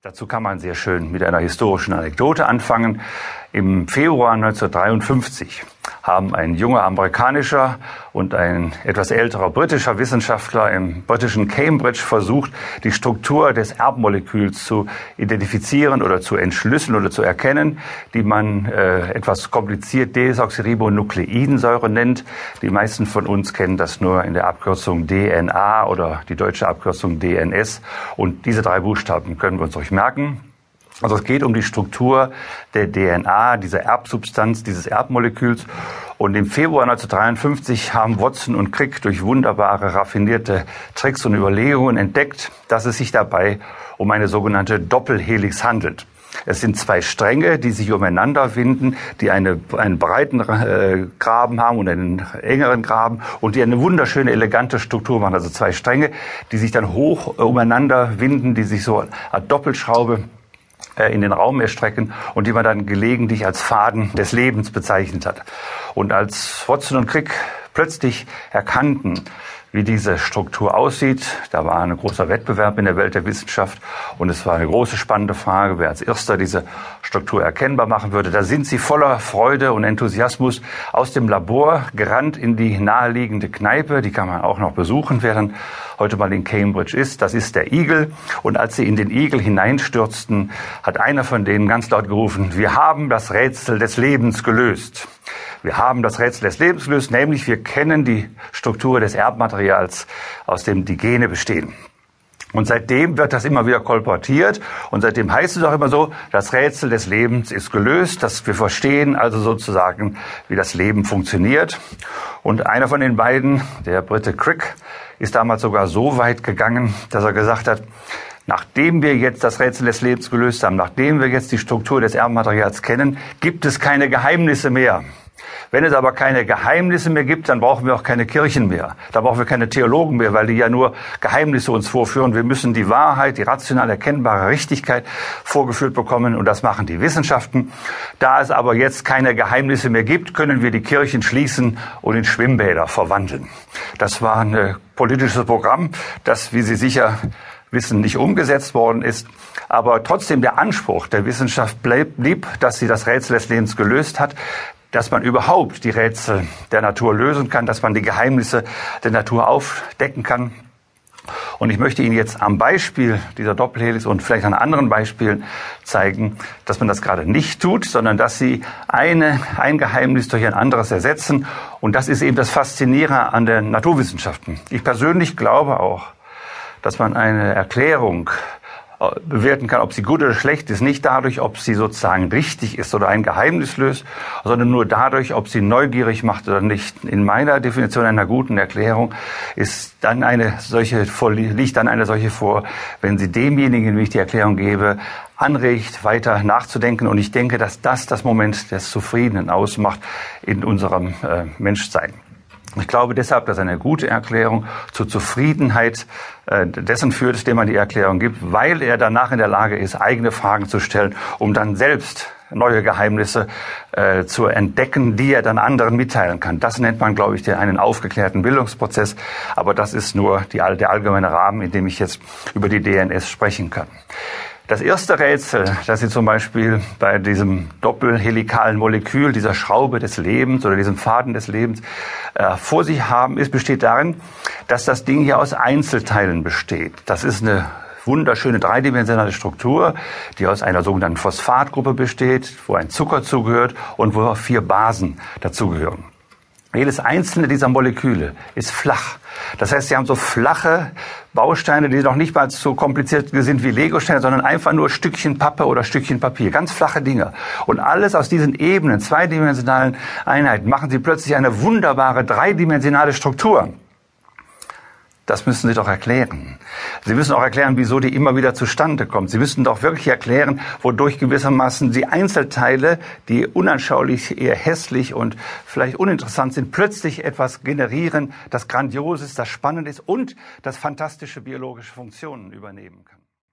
Dazu kann man sehr schön mit einer historischen Anekdote anfangen. Im Februar 1953 haben ein junger amerikanischer und ein etwas älterer britischer Wissenschaftler im britischen Cambridge versucht, die Struktur des Erbmoleküls zu identifizieren oder zu entschlüsseln oder zu erkennen, die man äh, etwas kompliziert Desoxyribonukleidensäure nennt. Die meisten von uns kennen das nur in der Abkürzung DNA oder die deutsche Abkürzung DNS. Und diese drei Buchstaben können wir uns euch merken. Also es geht um die Struktur der DNA, dieser Erbsubstanz, dieses Erbmoleküls. Und im Februar 1953 haben Watson und Crick durch wunderbare, raffinierte Tricks und Überlegungen entdeckt, dass es sich dabei um eine sogenannte Doppelhelix handelt. Es sind zwei Stränge, die sich umeinander winden, die eine, einen breiten äh, Graben haben und einen engeren Graben und die eine wunderschöne, elegante Struktur machen. Also zwei Stränge, die sich dann hoch äh, umeinander winden, die sich so als Doppelschraube in den Raum erstrecken und die man dann gelegentlich als Faden des Lebens bezeichnet hat. Und als Watson und Crick plötzlich erkannten, wie diese Struktur aussieht. Da war ein großer Wettbewerb in der Welt der Wissenschaft und es war eine große spannende Frage, wer als erster diese Struktur erkennbar machen würde. Da sind sie voller Freude und Enthusiasmus aus dem Labor gerannt in die naheliegende Kneipe. Die kann man auch noch besuchen, dann heute mal in Cambridge ist. Das ist der Igel. Und als sie in den Igel hineinstürzten, hat einer von denen ganz laut gerufen, wir haben das Rätsel des Lebens gelöst. Wir haben das Rätsel des Lebens gelöst, nämlich wir kennen die Struktur des Erbmaterials, aus dem die Gene bestehen. Und seitdem wird das immer wieder kolportiert und seitdem heißt es auch immer so, das Rätsel des Lebens ist gelöst, dass wir verstehen also sozusagen, wie das Leben funktioniert. Und einer von den beiden, der Brite Crick, ist damals sogar so weit gegangen, dass er gesagt hat, Nachdem wir jetzt das Rätsel des Lebens gelöst haben, nachdem wir jetzt die Struktur des Erbmaterials kennen, gibt es keine Geheimnisse mehr. Wenn es aber keine Geheimnisse mehr gibt, dann brauchen wir auch keine Kirchen mehr. Da brauchen wir keine Theologen mehr, weil die ja nur Geheimnisse uns vorführen. Wir müssen die Wahrheit, die rational erkennbare Richtigkeit vorgeführt bekommen und das machen die Wissenschaften. Da es aber jetzt keine Geheimnisse mehr gibt, können wir die Kirchen schließen und in Schwimmbäder verwandeln. Das war ein politisches Programm, das, wie Sie sicher wissen, nicht umgesetzt worden ist. Aber trotzdem der Anspruch der Wissenschaft blieb, dass sie das Rätsel des Lebens gelöst hat dass man überhaupt die Rätsel der Natur lösen kann, dass man die Geheimnisse der Natur aufdecken kann. Und ich möchte Ihnen jetzt am Beispiel dieser Doppelhelix und vielleicht an anderen Beispielen zeigen, dass man das gerade nicht tut, sondern dass Sie eine, ein Geheimnis durch ein anderes ersetzen. Und das ist eben das Faszinierende an den Naturwissenschaften. Ich persönlich glaube auch, dass man eine Erklärung bewerten kann, ob sie gut oder schlecht ist, nicht dadurch, ob sie sozusagen richtig ist oder ein Geheimnis löst, sondern nur dadurch, ob sie neugierig macht oder nicht. In meiner Definition einer guten Erklärung ist dann eine solche liegt dann eine solche vor, wenn sie demjenigen, wie ich die Erklärung gebe, anregt, weiter nachzudenken. Und ich denke, dass das das Moment des Zufriedenen ausmacht in unserem äh, Menschsein. Ich glaube deshalb, dass eine gute Erklärung zur Zufriedenheit äh, dessen führt, dem man die Erklärung gibt, weil er danach in der Lage ist, eigene Fragen zu stellen, um dann selbst neue Geheimnisse äh, zu entdecken, die er dann anderen mitteilen kann. Das nennt man, glaube ich, den, einen aufgeklärten Bildungsprozess. Aber das ist nur die, der allgemeine Rahmen, in dem ich jetzt über die DNS sprechen kann. Das erste Rätsel, das Sie zum Beispiel bei diesem doppelhelikalen Molekül, dieser Schraube des Lebens oder diesem Faden des Lebens äh, vor sich haben, ist, besteht darin, dass das Ding hier aus Einzelteilen besteht. Das ist eine wunderschöne dreidimensionale Struktur, die aus einer sogenannten Phosphatgruppe besteht, wo ein Zucker zugehört und wo vier Basen dazugehören. Jedes einzelne dieser Moleküle ist flach. Das heißt, sie haben so flache Bausteine, die noch nicht mal so kompliziert sind wie Legosteine, sondern einfach nur Stückchen Pappe oder Stückchen Papier. Ganz flache Dinge. Und alles aus diesen Ebenen, zweidimensionalen Einheiten, machen sie plötzlich eine wunderbare dreidimensionale Struktur. Das müssen Sie doch erklären. Sie müssen auch erklären, wieso die immer wieder zustande kommt. Sie müssen doch wirklich erklären, wodurch gewissermaßen die Einzelteile, die unanschaulich, eher hässlich und vielleicht uninteressant sind, plötzlich etwas generieren, das grandios ist, das spannend ist und das fantastische biologische Funktionen übernehmen kann.